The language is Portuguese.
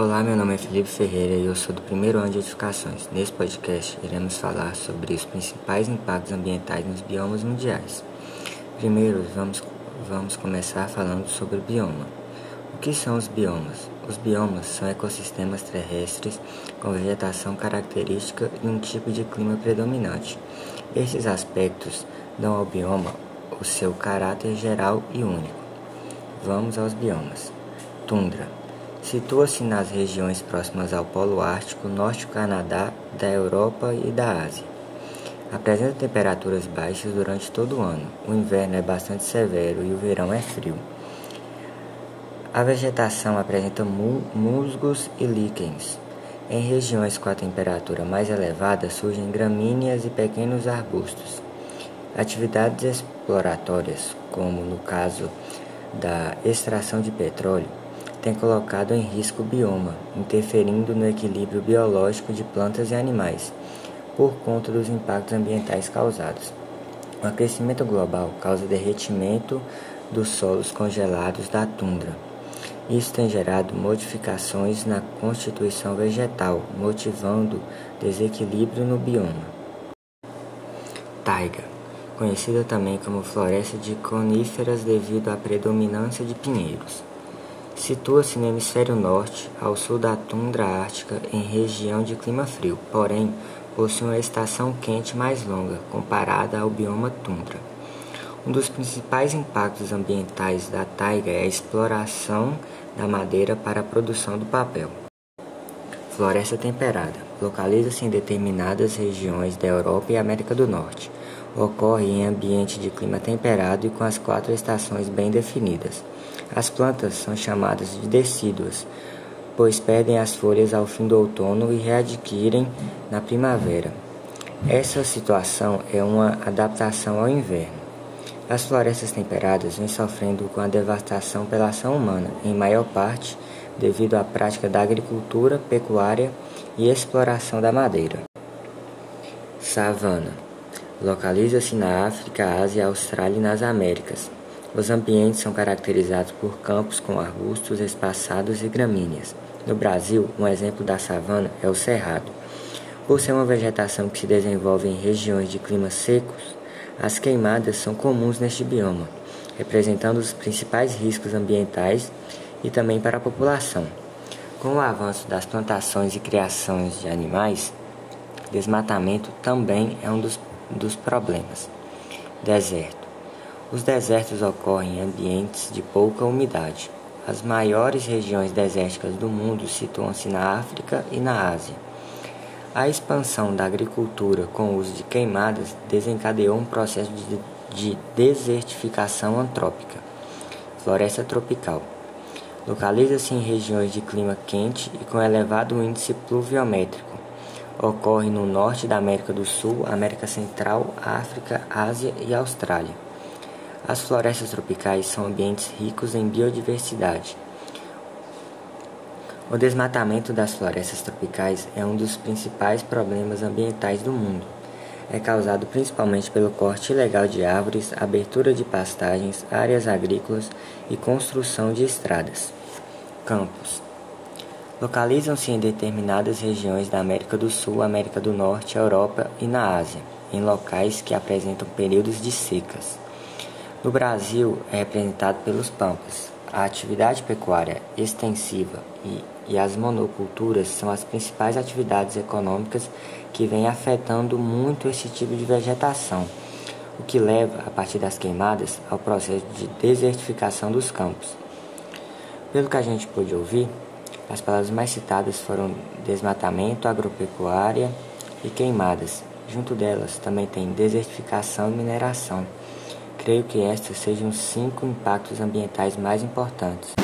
Olá, meu nome é Felipe Ferreira e eu sou do primeiro ano de edificações. Nesse podcast, iremos falar sobre os principais impactos ambientais nos biomas mundiais. Primeiro, vamos, vamos começar falando sobre o bioma. O que são os biomas? Os biomas são ecossistemas terrestres com vegetação característica e um tipo de clima predominante. Esses aspectos dão ao bioma o seu caráter geral e único. Vamos aos biomas. Tundra Situa-se nas regiões próximas ao Polo Ártico, norte do Canadá, da Europa e da Ásia. Apresenta temperaturas baixas durante todo o ano. O inverno é bastante severo e o verão é frio. A vegetação apresenta musgos e líquens. Em regiões com a temperatura mais elevada surgem gramíneas e pequenos arbustos. Atividades exploratórias, como no caso da extração de petróleo, tem colocado em risco o bioma, interferindo no equilíbrio biológico de plantas e animais, por conta dos impactos ambientais causados. O aquecimento global causa derretimento dos solos congelados da tundra. Isso tem gerado modificações na constituição vegetal, motivando desequilíbrio no bioma. Taiga, conhecida também como floresta de coníferas devido à predominância de pinheiros. Situa-se no hemisfério norte, ao sul da tundra ártica, em região de clima frio, porém possui uma estação quente mais longa comparada ao bioma tundra. Um dos principais impactos ambientais da taiga é a exploração da madeira para a produção do papel. Floresta temperada. Localiza-se em determinadas regiões da Europa e América do Norte. Ocorre em ambiente de clima temperado e com as quatro estações bem definidas. As plantas são chamadas de decíduas, pois perdem as folhas ao fim do outono e readquirem na primavera. Essa situação é uma adaptação ao inverno. As florestas temperadas vêm sofrendo com a devastação pela ação humana, em maior parte devido à prática da agricultura, pecuária e exploração da madeira. Savana localiza-se na África, Ásia, Austrália e nas Américas. Os ambientes são caracterizados por campos com arbustos espaçados e gramíneas. No Brasil, um exemplo da savana é o cerrado. Por ser uma vegetação que se desenvolve em regiões de climas secos, as queimadas são comuns neste bioma, representando os principais riscos ambientais e também para a população. Com o avanço das plantações e criações de animais, desmatamento também é um dos, dos problemas. Deserto. Os desertos ocorrem em ambientes de pouca umidade. As maiores regiões desérticas do mundo situam-se na África e na Ásia. A expansão da agricultura com o uso de queimadas desencadeou um processo de, de desertificação antrópica. Floresta tropical. Localiza-se em regiões de clima quente e com elevado índice pluviométrico. Ocorre no norte da América do Sul, América Central, África, Ásia e Austrália. As florestas tropicais são ambientes ricos em biodiversidade. O desmatamento das florestas tropicais é um dos principais problemas ambientais do mundo. É causado principalmente pelo corte ilegal de árvores, abertura de pastagens, áreas agrícolas e construção de estradas. Campos localizam-se em determinadas regiões da América do Sul, América do Norte, Europa e na Ásia, em locais que apresentam períodos de secas. No Brasil, é representado pelos pampas. A atividade pecuária extensiva e, e as monoculturas são as principais atividades econômicas que vêm afetando muito esse tipo de vegetação, o que leva, a partir das queimadas, ao processo de desertificação dos campos. Pelo que a gente pôde ouvir, as palavras mais citadas foram desmatamento, agropecuária e queimadas. Junto delas também tem desertificação e mineração. Creio que estes sejam os cinco impactos ambientais mais importantes.